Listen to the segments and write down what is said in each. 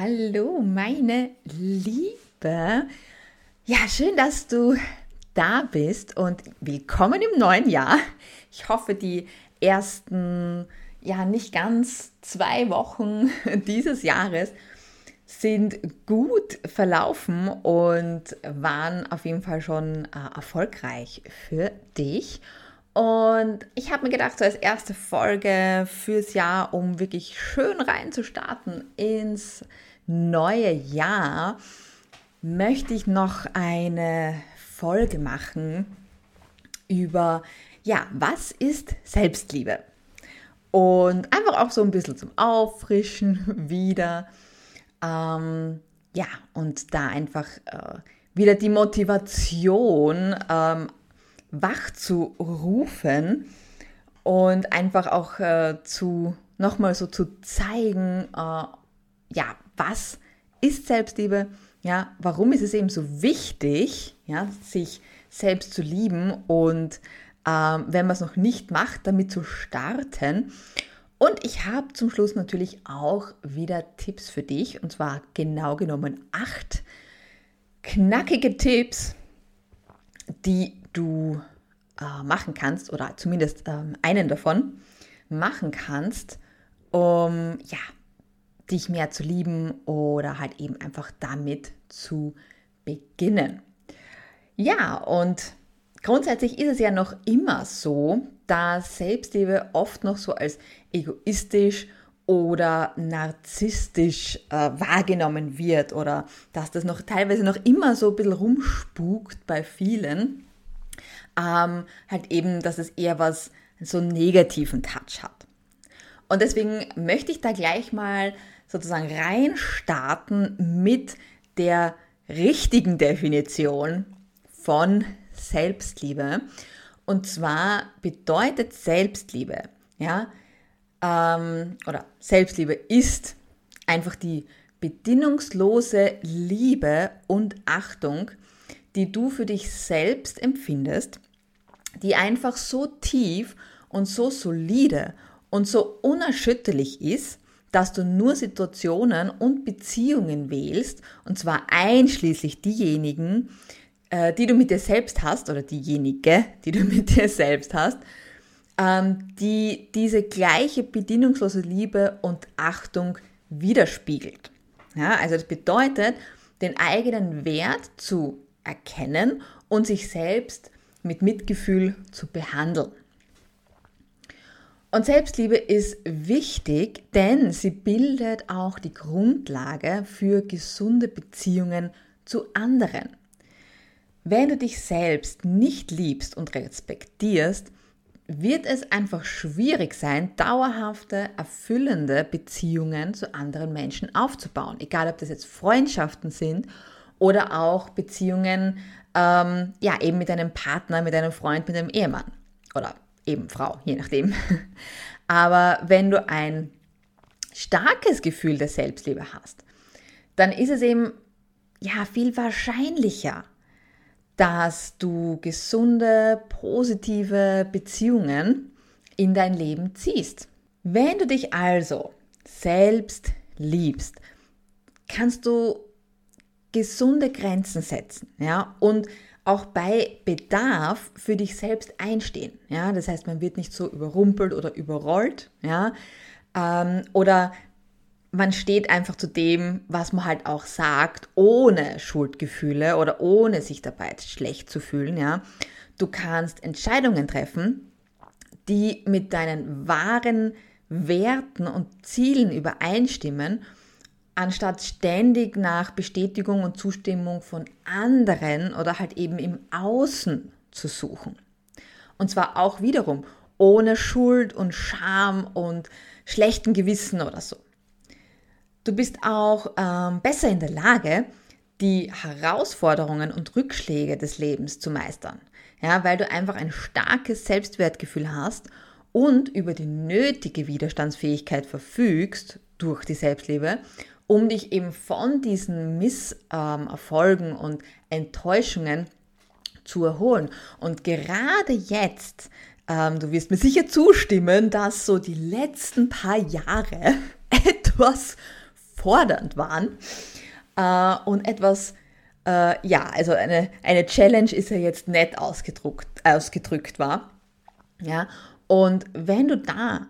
hallo, meine Liebe. Ja, schön, dass du da bist und willkommen im neuen Jahr. Ich hoffe, die ersten, ja, nicht ganz zwei Wochen dieses Jahres sind gut verlaufen und waren auf jeden Fall schon äh, erfolgreich für dich. Und ich habe mir gedacht, so als erste Folge fürs Jahr, um wirklich schön reinzustarten ins neue Jahr, möchte ich noch eine Folge machen über, ja, was ist Selbstliebe? Und einfach auch so ein bisschen zum Auffrischen wieder. Ähm, ja, und da einfach äh, wieder die Motivation ähm, wach zu rufen und einfach auch äh, zu nochmal so zu zeigen, äh, ja, was ist Selbstliebe? Ja, warum ist es eben so wichtig, ja, sich selbst zu lieben und ähm, wenn man es noch nicht macht, damit zu starten. Und ich habe zum Schluss natürlich auch wieder Tipps für dich und zwar genau genommen acht knackige Tipps, die du äh, machen kannst, oder zumindest ähm, einen davon machen kannst, um ja, dich mehr zu lieben oder halt eben einfach damit zu beginnen. Ja, und grundsätzlich ist es ja noch immer so, dass Selbstliebe oft noch so als egoistisch oder narzisstisch äh, wahrgenommen wird oder dass das noch teilweise noch immer so ein bisschen rumspukt bei vielen ähm, halt eben, dass es eher was, so einen negativen Touch hat. Und deswegen möchte ich da gleich mal sozusagen reinstarten mit der richtigen Definition von Selbstliebe. Und zwar bedeutet Selbstliebe, ja, ähm, oder Selbstliebe ist einfach die bedingungslose Liebe und Achtung, die du für dich selbst empfindest, die einfach so tief und so solide und so unerschütterlich ist, dass du nur Situationen und Beziehungen wählst, und zwar einschließlich diejenigen, äh, die du mit dir selbst hast, oder diejenige, die du mit dir selbst hast, ähm, die diese gleiche bedingungslose Liebe und Achtung widerspiegelt. Ja, also das bedeutet, den eigenen Wert zu erkennen und sich selbst mit Mitgefühl zu behandeln. Und Selbstliebe ist wichtig, denn sie bildet auch die Grundlage für gesunde Beziehungen zu anderen. Wenn du dich selbst nicht liebst und respektierst, wird es einfach schwierig sein, dauerhafte, erfüllende Beziehungen zu anderen Menschen aufzubauen. Egal, ob das jetzt Freundschaften sind oder auch Beziehungen, ähm, ja, eben mit einem Partner, mit einem Freund, mit einem Ehemann oder eben Frau, je nachdem. Aber wenn du ein starkes Gefühl der Selbstliebe hast, dann ist es eben ja viel wahrscheinlicher, dass du gesunde, positive Beziehungen in dein Leben ziehst. Wenn du dich also selbst liebst, kannst du gesunde Grenzen setzen, ja, und auch bei Bedarf für dich selbst einstehen, ja, das heißt, man wird nicht so überrumpelt oder überrollt, ja, ähm, oder man steht einfach zu dem, was man halt auch sagt, ohne Schuldgefühle oder ohne sich dabei schlecht zu fühlen, ja. Du kannst Entscheidungen treffen, die mit deinen wahren Werten und Zielen übereinstimmen anstatt ständig nach Bestätigung und Zustimmung von anderen oder halt eben im Außen zu suchen. Und zwar auch wiederum ohne Schuld und Scham und schlechten Gewissen oder so. Du bist auch ähm, besser in der Lage, die Herausforderungen und Rückschläge des Lebens zu meistern. Ja, weil du einfach ein starkes Selbstwertgefühl hast und über die nötige Widerstandsfähigkeit verfügst durch die Selbstliebe, um dich eben von diesen Misserfolgen und Enttäuschungen zu erholen. Und gerade jetzt, ähm, du wirst mir sicher zustimmen, dass so die letzten paar Jahre etwas fordernd waren äh, und etwas, äh, ja, also eine, eine Challenge ist ja jetzt nett ausgedrückt, ausgedrückt war. Ja, und wenn du da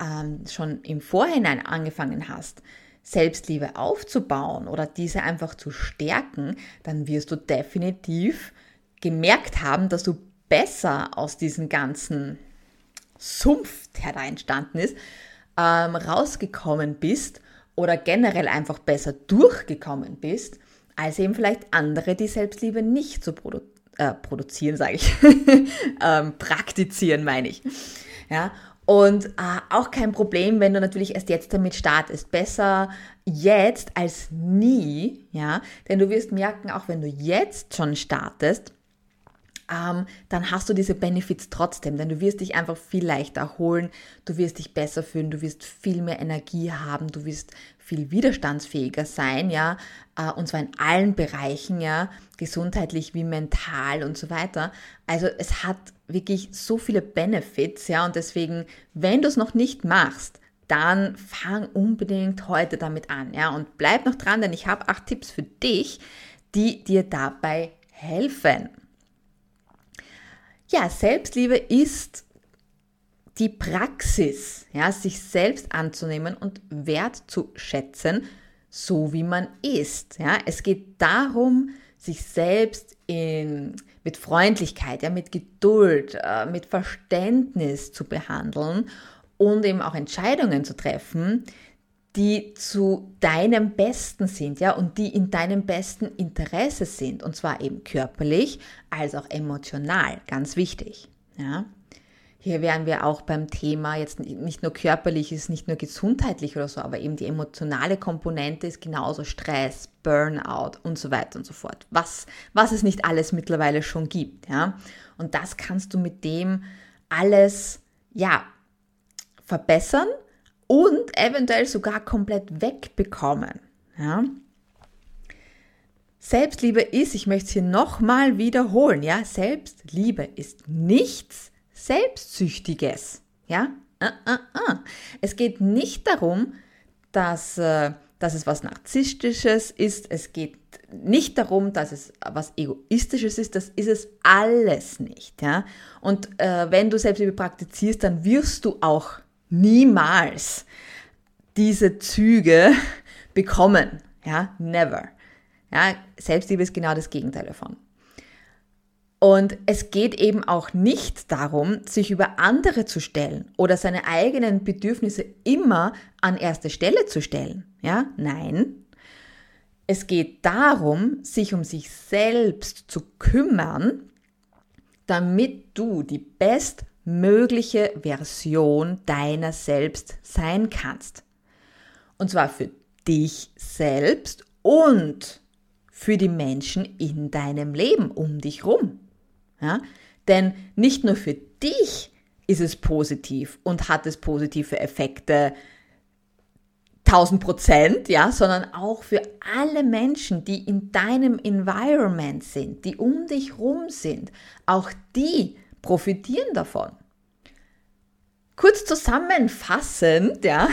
ähm, schon im Vorhinein angefangen hast, Selbstliebe aufzubauen oder diese einfach zu stärken, dann wirst du definitiv gemerkt haben, dass du besser aus diesem ganzen Sumpf, der da entstanden ist, ähm, rausgekommen bist oder generell einfach besser durchgekommen bist, als eben vielleicht andere, die Selbstliebe nicht so produ äh, produzieren, sage ich, ähm, praktizieren, meine ich. Ja, und äh, auch kein Problem, wenn du natürlich erst jetzt damit startest. Besser jetzt als nie, ja, denn du wirst merken, auch wenn du jetzt schon startest, ähm, dann hast du diese Benefits trotzdem, denn du wirst dich einfach viel leichter erholen, du wirst dich besser fühlen, du wirst viel mehr Energie haben, du wirst viel widerstandsfähiger sein, ja, äh, und zwar in allen Bereichen, ja, gesundheitlich wie mental und so weiter. Also es hat wirklich so viele Benefits, ja, und deswegen, wenn du es noch nicht machst, dann fang unbedingt heute damit an, ja, und bleib noch dran, denn ich habe acht Tipps für dich, die dir dabei helfen. Ja, Selbstliebe ist die Praxis, ja, sich selbst anzunehmen und wertzuschätzen, so wie man ist. Ja. Es geht darum, sich selbst in, mit Freundlichkeit, ja, mit Geduld, äh, mit Verständnis zu behandeln und eben auch Entscheidungen zu treffen, die zu deinem Besten sind, ja, und die in deinem besten Interesse sind, und zwar eben körperlich als auch emotional, ganz wichtig, ja. Hier wären wir auch beim Thema jetzt nicht nur körperlich, ist nicht nur gesundheitlich oder so, aber eben die emotionale Komponente ist genauso Stress, Burnout und so weiter und so fort. Was, was es nicht alles mittlerweile schon gibt, ja. Und das kannst du mit dem alles, ja, verbessern und eventuell sogar komplett wegbekommen. Ja? Selbstliebe ist, ich möchte es hier nochmal wiederholen, ja, Selbstliebe ist nichts Selbstsüchtiges. Ja? Uh, uh, uh. Es geht nicht darum, dass, äh, dass es was Narzisstisches ist. Es geht nicht darum, dass es was Egoistisches ist. Das ist es alles nicht. Ja? Und äh, wenn du Selbstliebe praktizierst, dann wirst du auch niemals diese Züge bekommen. Ja, never. Ja, Selbstliebe ist genau das Gegenteil davon. Und es geht eben auch nicht darum, sich über andere zu stellen oder seine eigenen Bedürfnisse immer an erste Stelle zu stellen. Ja, nein. Es geht darum, sich um sich selbst zu kümmern, damit du die best mögliche Version deiner selbst sein kannst. Und zwar für dich selbst und für die Menschen in deinem Leben um dich rum. Ja? Denn nicht nur für dich ist es positiv und hat es positive Effekte 1000 Prozent, ja, sondern auch für alle Menschen, die in deinem Environment sind, die um dich rum sind. Auch die profitieren davon. Kurz zusammenfassend, ja,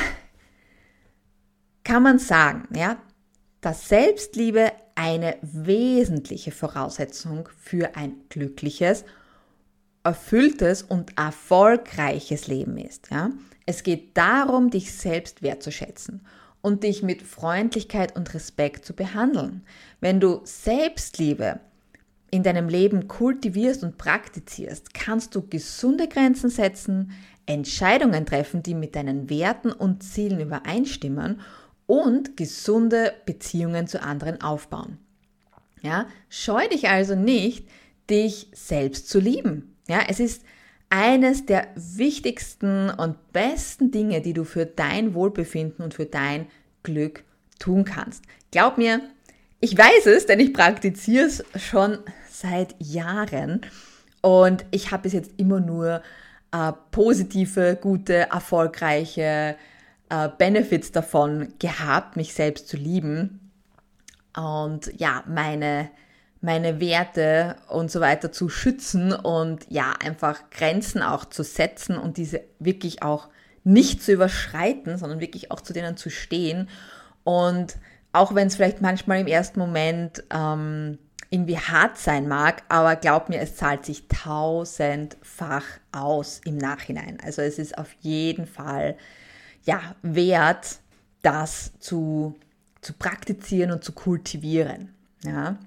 kann man sagen, ja, dass Selbstliebe eine wesentliche Voraussetzung für ein glückliches, erfülltes und erfolgreiches Leben ist. Ja? Es geht darum, dich selbst wertzuschätzen und dich mit Freundlichkeit und Respekt zu behandeln. Wenn du Selbstliebe in deinem Leben kultivierst und praktizierst, kannst du gesunde Grenzen setzen, Entscheidungen treffen, die mit deinen Werten und Zielen übereinstimmen und gesunde Beziehungen zu anderen aufbauen. Ja, scheu dich also nicht, dich selbst zu lieben. Ja, es ist eines der wichtigsten und besten Dinge, die du für dein Wohlbefinden und für dein Glück tun kannst. Glaub mir, ich weiß es, denn ich praktiziere es schon seit Jahren und ich habe bis jetzt immer nur äh, positive, gute, erfolgreiche äh, Benefits davon gehabt, mich selbst zu lieben. Und ja, meine, meine Werte und so weiter zu schützen und ja, einfach Grenzen auch zu setzen und diese wirklich auch nicht zu überschreiten, sondern wirklich auch zu denen zu stehen. Und auch wenn es vielleicht manchmal im ersten Moment ähm, irgendwie hart sein mag, aber glaub mir, es zahlt sich tausendfach aus im Nachhinein. Also es ist auf jeden Fall ja wert, das zu, zu praktizieren und zu kultivieren. Ja.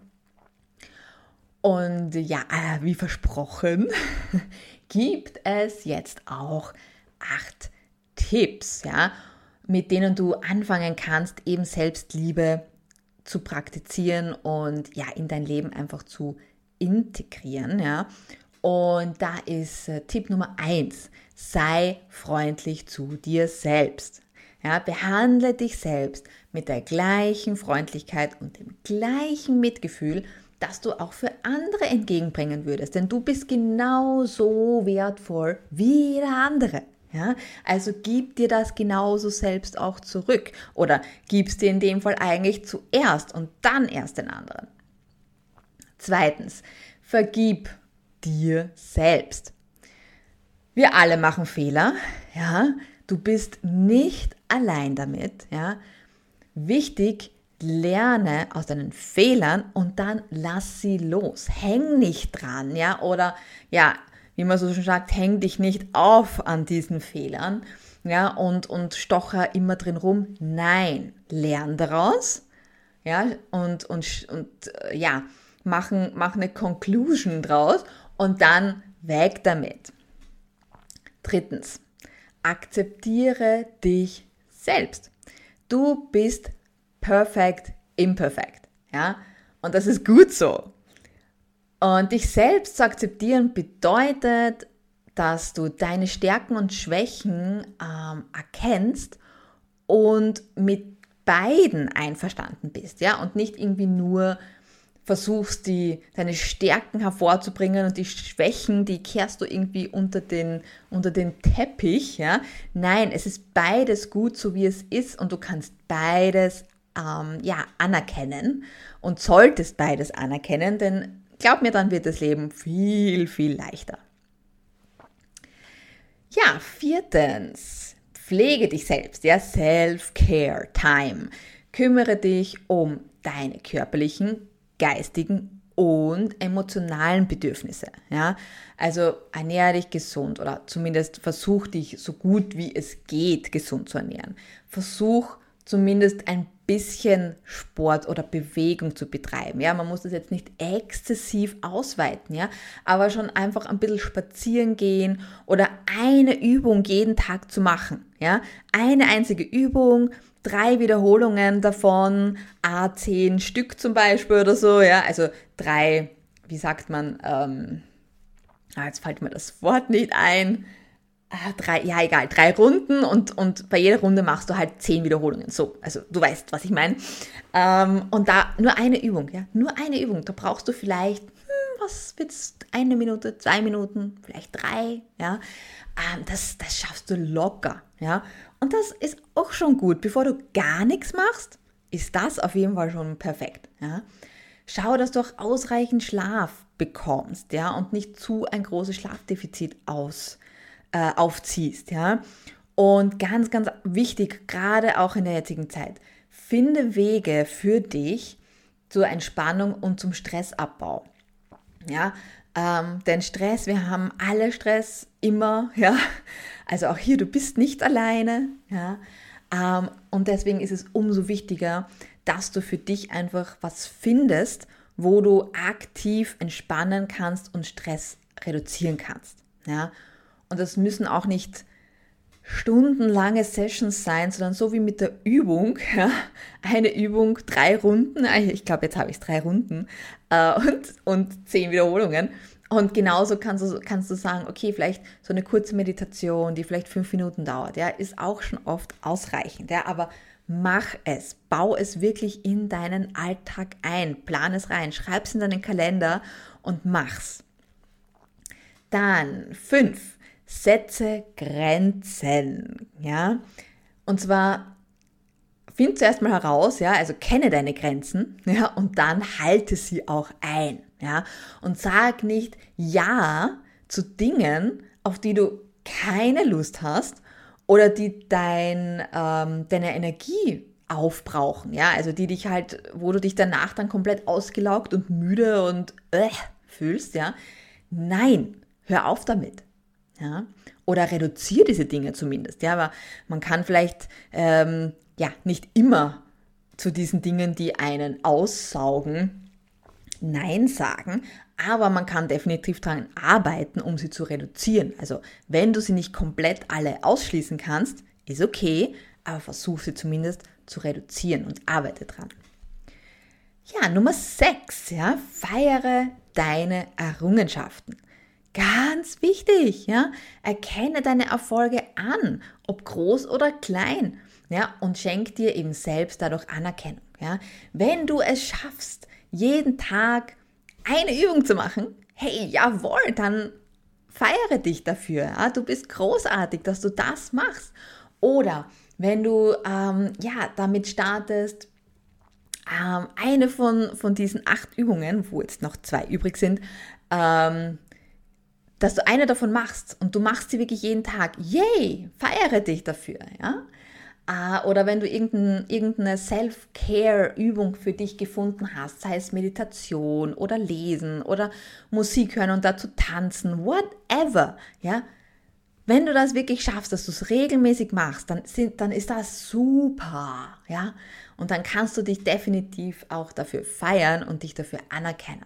Und ja, äh, wie versprochen, gibt es jetzt auch acht Tipps, ja, mit denen du anfangen kannst, eben Selbstliebe zu praktizieren und ja, in dein Leben einfach zu integrieren, ja. Und da ist äh, Tipp Nummer eins: sei freundlich zu dir selbst. Ja, behandle dich selbst mit der gleichen Freundlichkeit und dem gleichen Mitgefühl, das du auch für andere entgegenbringen würdest. Denn du bist genauso wertvoll wie jeder andere. Ja, also gib dir das genauso selbst auch zurück oder gibst dir in dem Fall eigentlich zuerst und dann erst den anderen. Zweitens, vergib dir selbst. Wir alle machen Fehler, ja. Du bist nicht allein damit, ja. Wichtig, lerne aus deinen Fehlern und dann lass sie los. Häng nicht dran, ja, oder ja, wie man so schon sagt, häng dich nicht auf an diesen Fehlern, ja, und, und stocher immer drin rum. Nein, lern daraus, ja, und, und, und äh, ja, machen, mach eine Conclusion draus und dann weg damit. Drittens, akzeptiere dich selbst. Du bist perfect, imperfect, ja, und das ist gut so. Und dich selbst zu akzeptieren bedeutet, dass du deine Stärken und Schwächen ähm, erkennst und mit beiden einverstanden bist, ja, und nicht irgendwie nur versuchst, die, deine Stärken hervorzubringen und die Schwächen, die kehrst du irgendwie unter den, unter den Teppich, ja. Nein, es ist beides gut, so wie es ist und du kannst beides, ähm, ja, anerkennen und solltest beides anerkennen, denn Glaub mir, dann wird das Leben viel, viel leichter. Ja, viertens, pflege dich selbst, ja, Self-Care Time. Kümmere dich um deine körperlichen, geistigen und emotionalen Bedürfnisse. Ja? Also ernähre dich gesund oder zumindest versuch dich so gut wie es geht gesund zu ernähren. Versuch zumindest ein bisschen Sport oder Bewegung zu betreiben. Ja, man muss das jetzt nicht exzessiv ausweiten, ja, aber schon einfach ein bisschen spazieren gehen oder eine Übung jeden Tag zu machen. Ja, eine einzige Übung, drei Wiederholungen davon, A10 Stück zum Beispiel oder so, ja, also drei, wie sagt man, ähm, ah, jetzt fällt mir das Wort nicht ein, drei, ja egal, drei Runden und, und bei jeder Runde machst du halt zehn Wiederholungen. So, also du weißt, was ich meine. Ähm, und da nur eine Übung, ja, nur eine Übung. Da brauchst du vielleicht, hm, was wird's, eine Minute, zwei Minuten, vielleicht drei, ja. Ähm, das, das schaffst du locker, ja. Und das ist auch schon gut. Bevor du gar nichts machst, ist das auf jeden Fall schon perfekt, ja. Schau, dass du auch ausreichend Schlaf bekommst, ja, und nicht zu ein großes Schlafdefizit aus äh, aufziehst, ja. Und ganz, ganz wichtig, gerade auch in der jetzigen Zeit, finde Wege für dich zur Entspannung und zum Stressabbau. Ja, ähm, denn Stress, wir haben alle Stress immer, ja. Also auch hier, du bist nicht alleine, ja. Ähm, und deswegen ist es umso wichtiger, dass du für dich einfach was findest, wo du aktiv entspannen kannst und Stress reduzieren kannst, ja. Und das müssen auch nicht stundenlange Sessions sein, sondern so wie mit der Übung, ja, eine Übung, drei Runden, ah, ich glaube, jetzt habe ich drei Runden äh, und, und zehn Wiederholungen. Und genauso kannst du, kannst du sagen, okay, vielleicht so eine kurze Meditation, die vielleicht fünf Minuten dauert, ja, ist auch schon oft ausreichend, ja, aber mach es, bau es wirklich in deinen Alltag ein, plan es rein, schreib es in deinen Kalender und mach's. Dann fünf, setze Grenzen, ja. Und zwar find zuerst mal heraus, ja, also kenne deine Grenzen, ja, und dann halte sie auch ein, ja. Und sag nicht Ja zu Dingen, auf die du keine Lust hast oder die dein, ähm, deine Energie aufbrauchen, ja, also die dich halt, wo du dich danach dann komplett ausgelaugt und müde und äh, fühlst, ja. Nein, hör auf damit, ja. Oder reduziere diese Dinge zumindest, ja, aber man kann vielleicht, ähm, ja, nicht immer zu diesen Dingen, die einen aussaugen, Nein sagen, aber man kann definitiv daran arbeiten, um sie zu reduzieren. Also wenn du sie nicht komplett alle ausschließen kannst, ist okay, aber versuch sie zumindest zu reduzieren und arbeite dran. Ja, Nummer 6, ja, feiere deine Errungenschaften. Ganz wichtig, ja, erkenne deine Erfolge an, ob groß oder klein, ja, und schenk dir eben selbst dadurch Anerkennung, ja. Wenn du es schaffst, jeden Tag eine Übung zu machen, hey, jawohl, dann feiere dich dafür. Ja? Du bist großartig, dass du das machst. Oder wenn du ähm, ja, damit startest, ähm, eine von, von diesen acht Übungen, wo jetzt noch zwei übrig sind, ähm, dass du eine davon machst und du machst sie wirklich jeden Tag. Yay, feiere dich dafür. Ja? Ah, oder wenn du irgendeine Self-Care-Übung für dich gefunden hast, sei es Meditation oder Lesen oder Musik hören und dazu tanzen, whatever, ja, wenn du das wirklich schaffst, dass du es regelmäßig machst, dann, sind, dann ist das super, ja. Und dann kannst du dich definitiv auch dafür feiern und dich dafür anerkennen.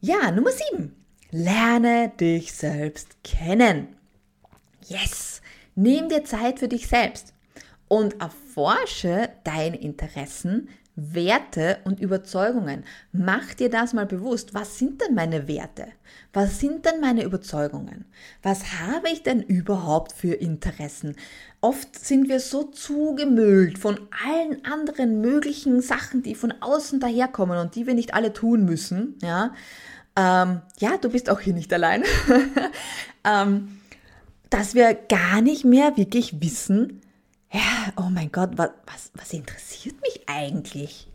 Ja, Nummer sieben. Lerne dich selbst kennen. Yes! Nimm dir Zeit für dich selbst und erforsche deine Interessen, Werte und Überzeugungen. Mach dir das mal bewusst. Was sind denn meine Werte? Was sind denn meine Überzeugungen? Was habe ich denn überhaupt für Interessen? Oft sind wir so zugemüllt von allen anderen möglichen Sachen, die von außen daherkommen und die wir nicht alle tun müssen. Ja, ähm, ja du bist auch hier nicht allein. ähm, dass wir gar nicht mehr wirklich wissen, ja, oh mein Gott, was, was, was interessiert mich eigentlich?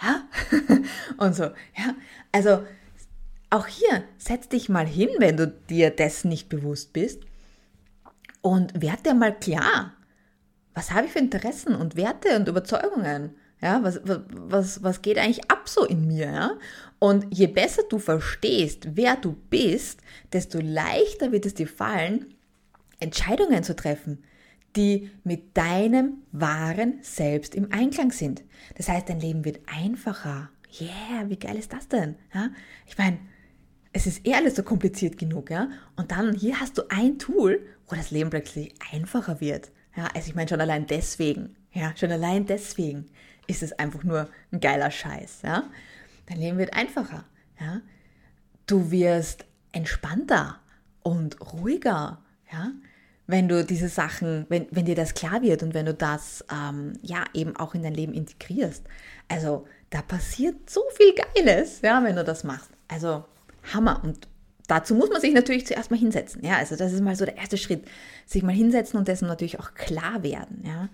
Ja, und so, ja, also auch hier, setz dich mal hin, wenn du dir dessen nicht bewusst bist und werd dir mal klar, was habe ich für Interessen und Werte und Überzeugungen? Ja, was, was, was geht eigentlich ab so in mir? Ja? Und je besser du verstehst, wer du bist, desto leichter wird es dir fallen, Entscheidungen zu treffen, die mit deinem wahren Selbst im Einklang sind. Das heißt, dein Leben wird einfacher. Yeah, wie geil ist das denn? Ja? Ich meine, es ist eh alles so kompliziert genug, ja? Und dann hier hast du ein Tool, wo das Leben plötzlich einfacher wird. Ja, also ich meine schon allein deswegen, ja, schon allein deswegen ist es einfach nur ein geiler Scheiß, ja? Dein Leben wird einfacher, ja? Du wirst entspannter und ruhiger, ja? wenn du diese Sachen, wenn, wenn dir das klar wird und wenn du das ähm, ja eben auch in dein Leben integrierst. Also da passiert so viel Geiles, ja, wenn du das machst. Also Hammer. Und dazu muss man sich natürlich zuerst mal hinsetzen. Ja, also das ist mal so der erste Schritt, sich mal hinsetzen und dessen natürlich auch klar werden. Ja,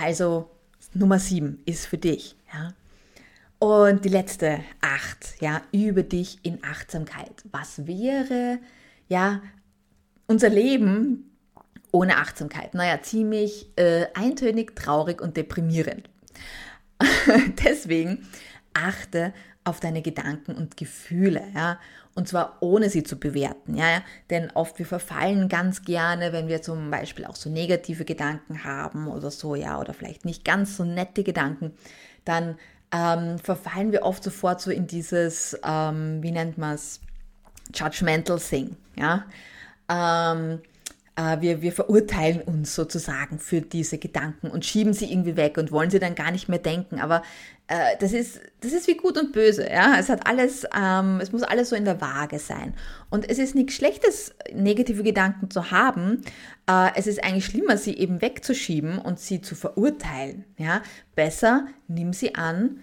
also Nummer sieben ist für dich. Ja. Und die letzte acht, ja, über dich in Achtsamkeit. Was wäre, ja, unser Leben ohne Achtsamkeit. Naja, ziemlich äh, eintönig, traurig und deprimierend. Deswegen achte auf deine Gedanken und Gefühle, ja, und zwar ohne sie zu bewerten, ja, denn oft wir verfallen ganz gerne, wenn wir zum Beispiel auch so negative Gedanken haben oder so, ja, oder vielleicht nicht ganz so nette Gedanken, dann ähm, verfallen wir oft sofort so in dieses, ähm, wie nennt man es, judgmental thing, ja, ähm, äh, wir, wir verurteilen uns sozusagen für diese Gedanken und schieben sie irgendwie weg und wollen sie dann gar nicht mehr denken. Aber äh, das, ist, das ist wie gut und böse. Ja? Es hat alles, ähm, es muss alles so in der Waage sein. Und es ist nichts Schlechtes, negative Gedanken zu haben. Äh, es ist eigentlich schlimmer, sie eben wegzuschieben und sie zu verurteilen. Ja? Besser, nimm sie an,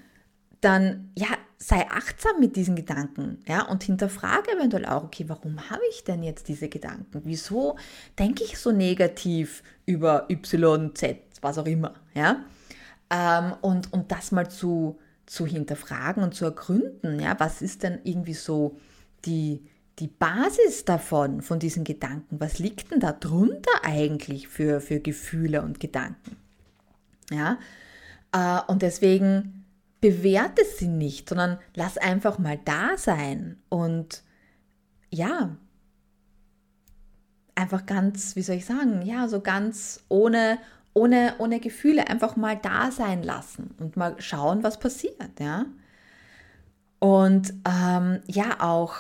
dann ja, sei achtsam mit diesen Gedanken, ja, und hinterfrage eventuell auch, okay, warum habe ich denn jetzt diese Gedanken? Wieso denke ich so negativ über Y, Z, was auch immer, ja? Ähm, und, und das mal zu, zu hinterfragen und zu ergründen, ja, was ist denn irgendwie so die, die Basis davon, von diesen Gedanken? Was liegt denn da drunter eigentlich für, für Gefühle und Gedanken? Ja, äh, und deswegen bewerte sie nicht, sondern lass einfach mal da sein und ja, einfach ganz, wie soll ich sagen, ja, so ganz ohne, ohne, ohne Gefühle einfach mal da sein lassen und mal schauen, was passiert, ja. Und ähm, ja, auch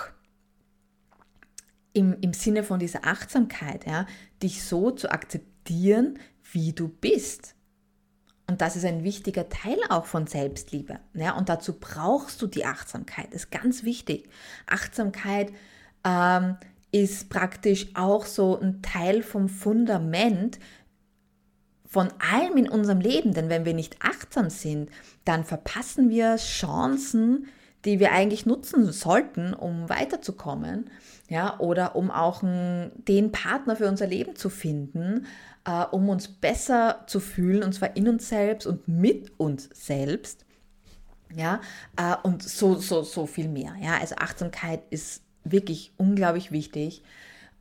im, im Sinne von dieser Achtsamkeit, ja, dich so zu akzeptieren, wie du bist. Und das ist ein wichtiger Teil auch von Selbstliebe. Ja, und dazu brauchst du die Achtsamkeit. Das ist ganz wichtig. Achtsamkeit ähm, ist praktisch auch so ein Teil vom Fundament von allem in unserem Leben. Denn wenn wir nicht achtsam sind, dann verpassen wir Chancen, die wir eigentlich nutzen sollten, um weiterzukommen, ja, oder um auch den Partner für unser Leben zu finden, äh, um uns besser zu fühlen, und zwar in uns selbst und mit uns selbst, ja, äh, und so, so, so viel mehr, ja, also Achtsamkeit ist wirklich unglaublich wichtig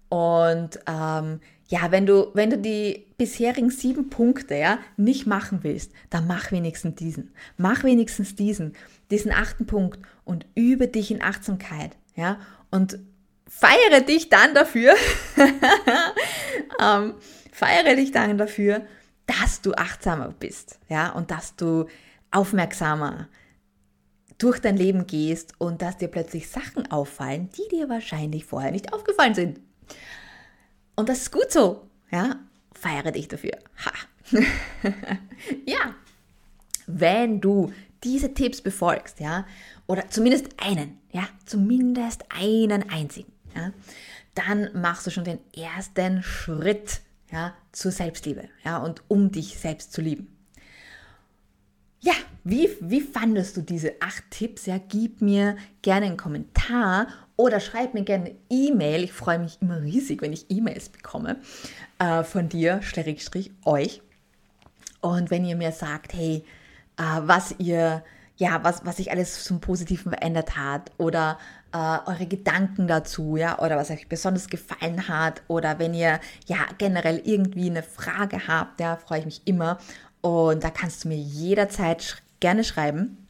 und ähm, ja, wenn du, wenn du die bisherigen sieben Punkte ja, nicht machen willst, dann mach wenigstens diesen. Mach wenigstens diesen, diesen achten Punkt und übe dich in Achtsamkeit. Ja, und feiere dich dann dafür, ähm, feiere dich dann dafür, dass du achtsamer bist. Ja, und dass du aufmerksamer durch dein Leben gehst und dass dir plötzlich Sachen auffallen, die dir wahrscheinlich vorher nicht aufgefallen sind. Und das ist gut so. Ja, feiere dich dafür. Ha. ja, wenn du diese Tipps befolgst, ja, oder zumindest einen, ja, zumindest einen einzigen, ja, dann machst du schon den ersten Schritt, ja, zur Selbstliebe, ja, und um dich selbst zu lieben. Ja, wie, wie fandest du diese acht Tipps? Ja, gib mir gerne einen Kommentar oder schreib mir gerne eine E-Mail. Ich freue mich immer riesig, wenn ich E-Mails bekomme äh, von dir, Schrägstrich, euch. Und wenn ihr mir sagt, hey, äh, was ihr, ja, was, was sich alles zum Positiven verändert hat oder äh, eure Gedanken dazu, ja, oder was euch besonders gefallen hat oder wenn ihr ja generell irgendwie eine Frage habt, ja, freue ich mich immer und da kannst du mir jederzeit sch gerne schreiben.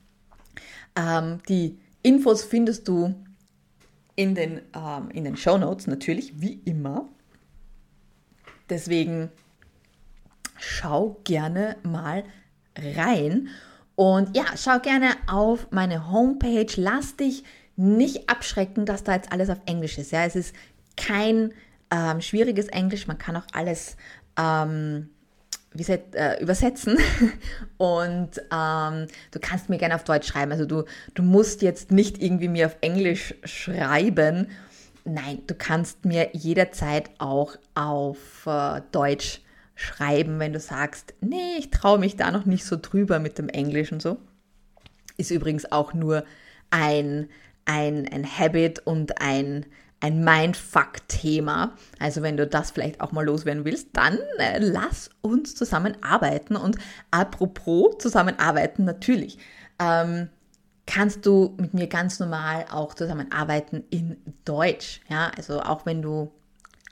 Ähm, die Infos findest du in den, ähm, in den Show Notes natürlich, wie immer. Deswegen schau gerne mal rein. Und ja, schau gerne auf meine Homepage. Lass dich nicht abschrecken, dass da jetzt alles auf Englisch ist. Ja, es ist kein ähm, schwieriges Englisch. Man kann auch alles ähm, sagt, äh, übersetzen und ähm, du kannst mir gerne auf Deutsch schreiben. Also du, du musst jetzt nicht irgendwie mir auf Englisch schreiben. Nein, du kannst mir jederzeit auch auf äh, Deutsch schreiben, wenn du sagst, nee, ich traue mich da noch nicht so drüber mit dem Englisch und so. Ist übrigens auch nur ein, ein, ein Habit und ein, ein Mindfuck-Thema. Also wenn du das vielleicht auch mal loswerden willst, dann äh, lass uns zusammenarbeiten. Und apropos zusammenarbeiten, natürlich. Ähm, kannst du mit mir ganz normal auch zusammenarbeiten in Deutsch. Ja, also auch wenn du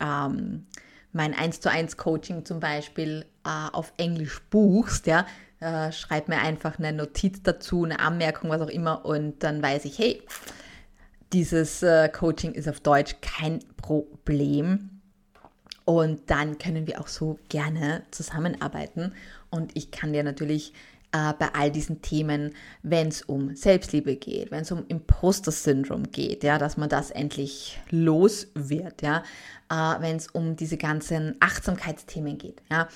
ähm, mein 1 zu 1 Coaching zum Beispiel äh, auf Englisch buchst, ja, äh, schreib mir einfach eine Notiz dazu, eine Anmerkung, was auch immer, und dann weiß ich, hey, dieses äh, Coaching ist auf Deutsch kein Problem. Und dann können wir auch so gerne zusammenarbeiten. Und ich kann dir natürlich äh, bei all diesen Themen, wenn es um Selbstliebe geht, wenn es um Imposter-Syndrom geht, ja, dass man das endlich los wird, ja, äh, wenn es um diese ganzen Achtsamkeitsthemen geht, ja,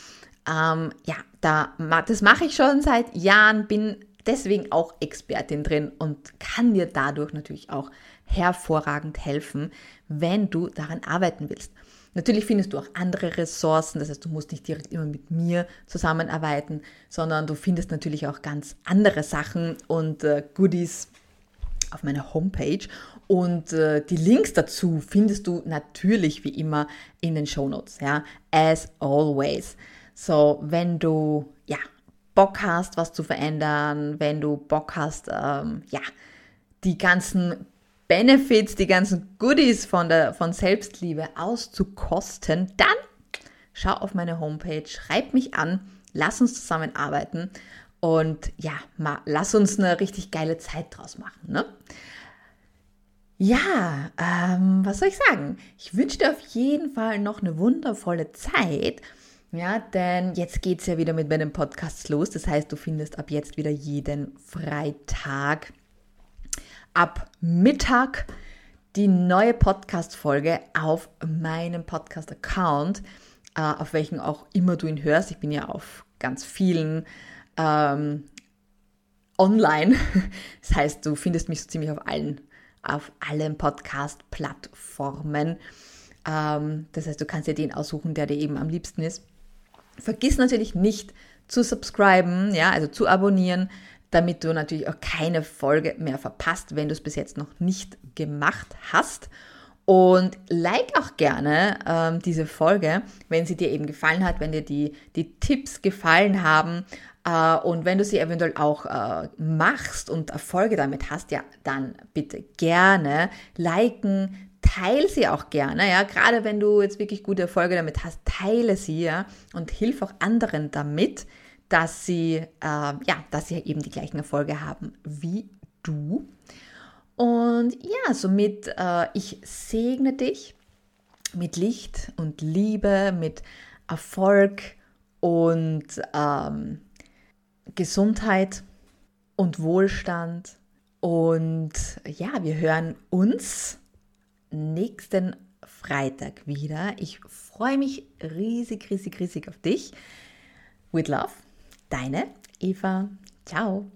ähm, ja, da, das mache ich schon seit Jahren, bin deswegen auch Expertin drin und kann dir dadurch natürlich auch hervorragend helfen, wenn du daran arbeiten willst. Natürlich findest du auch andere Ressourcen, das heißt, du musst nicht direkt immer mit mir zusammenarbeiten, sondern du findest natürlich auch ganz andere Sachen und äh, Goodies auf meiner Homepage. Und äh, die Links dazu findest du natürlich wie immer in den Show Notes, ja, as always. So, wenn du ja Bock hast, was zu verändern, wenn du Bock hast, ähm, ja, die ganzen Benefits, die ganzen Goodies von, der, von Selbstliebe auszukosten, dann schau auf meine Homepage, schreib mich an Lass uns zusammenarbeiten und ja, mal, lass uns eine richtig geile Zeit draus machen. Ne? Ja, ähm, was soll ich sagen? Ich wünsche dir auf jeden Fall noch eine wundervolle Zeit. Ja, denn jetzt geht es ja wieder mit meinem Podcast los. Das heißt, du findest ab jetzt wieder jeden Freitag ab Mittag die neue Podcast-Folge auf meinem Podcast-Account, äh, auf welchen auch immer du ihn hörst. Ich bin ja auf ganz vielen ähm, online. Das heißt, du findest mich so ziemlich auf allen, auf allen Podcast-Plattformen. Ähm, das heißt, du kannst dir den aussuchen, der dir eben am liebsten ist. Vergiss natürlich nicht zu subscriben, ja, also zu abonnieren, damit du natürlich auch keine Folge mehr verpasst, wenn du es bis jetzt noch nicht gemacht hast. Und like auch gerne ähm, diese Folge, wenn sie dir eben gefallen hat, wenn dir die, die Tipps gefallen haben. Äh, und wenn du sie eventuell auch äh, machst und Erfolge damit hast, ja, dann bitte gerne liken, teile sie auch gerne, ja, gerade wenn du jetzt wirklich gute Erfolge damit hast, teile sie, ja, und hilf auch anderen damit, dass sie, äh, ja, dass sie eben die gleichen Erfolge haben wie du. Und ja, somit, äh, ich segne dich mit Licht und Liebe, mit Erfolg und ähm, Gesundheit und Wohlstand. Und ja, wir hören uns nächsten Freitag wieder. Ich freue mich riesig, riesig, riesig auf dich. With love, deine Eva. Ciao.